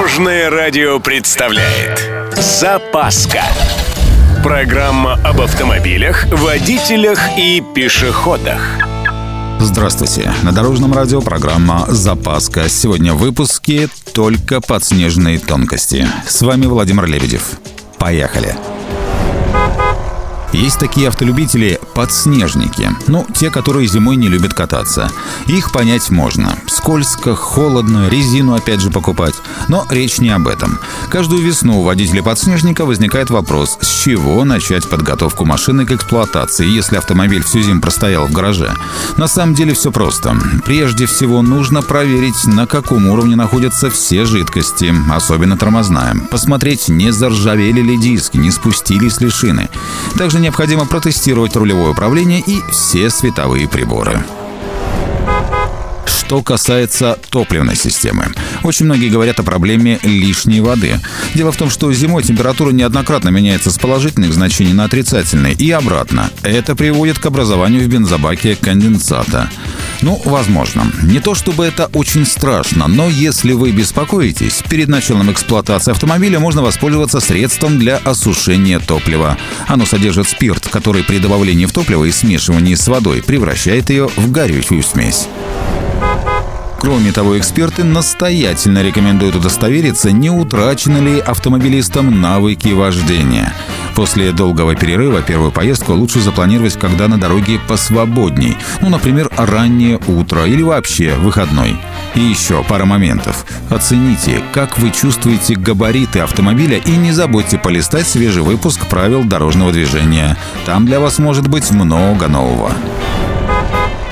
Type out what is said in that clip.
Дорожное радио представляет Запаска Программа об автомобилях, водителях и пешеходах Здравствуйте. На Дорожном радио программа «Запаска». Сегодня в выпуске только подснежные тонкости. С вами Владимир Лебедев. Поехали. Есть такие автолюбители – подснежники. Ну, те, которые зимой не любят кататься. Их понять можно. Скользко, холодно, резину опять же покупать. Но речь не об этом. Каждую весну у водителя подснежника возникает вопрос, с чего начать подготовку машины к эксплуатации, если автомобиль всю зиму простоял в гараже. На самом деле все просто. Прежде всего нужно проверить, на каком уровне находятся все жидкости, особенно тормозная. Посмотреть, не заржавели ли диски, не спустились ли шины. Также необходимо протестировать рулевое управление и все световые приборы. Что касается топливной системы. Очень многие говорят о проблеме лишней воды. Дело в том, что зимой температура неоднократно меняется с положительных значений на отрицательные и обратно. Это приводит к образованию в бензобаке конденсата. Ну, возможно. Не то чтобы это очень страшно, но если вы беспокоитесь, перед началом эксплуатации автомобиля можно воспользоваться средством для осушения топлива. Оно содержит спирт, который при добавлении в топливо и смешивании с водой превращает ее в горючую смесь. Кроме того, эксперты настоятельно рекомендуют удостовериться, не утрачены ли автомобилистам навыки вождения. После долгого перерыва первую поездку лучше запланировать, когда на дороге посвободней. Ну, например, раннее утро или вообще выходной. И еще пара моментов. Оцените, как вы чувствуете габариты автомобиля и не забудьте полистать свежий выпуск правил дорожного движения. Там для вас может быть много нового.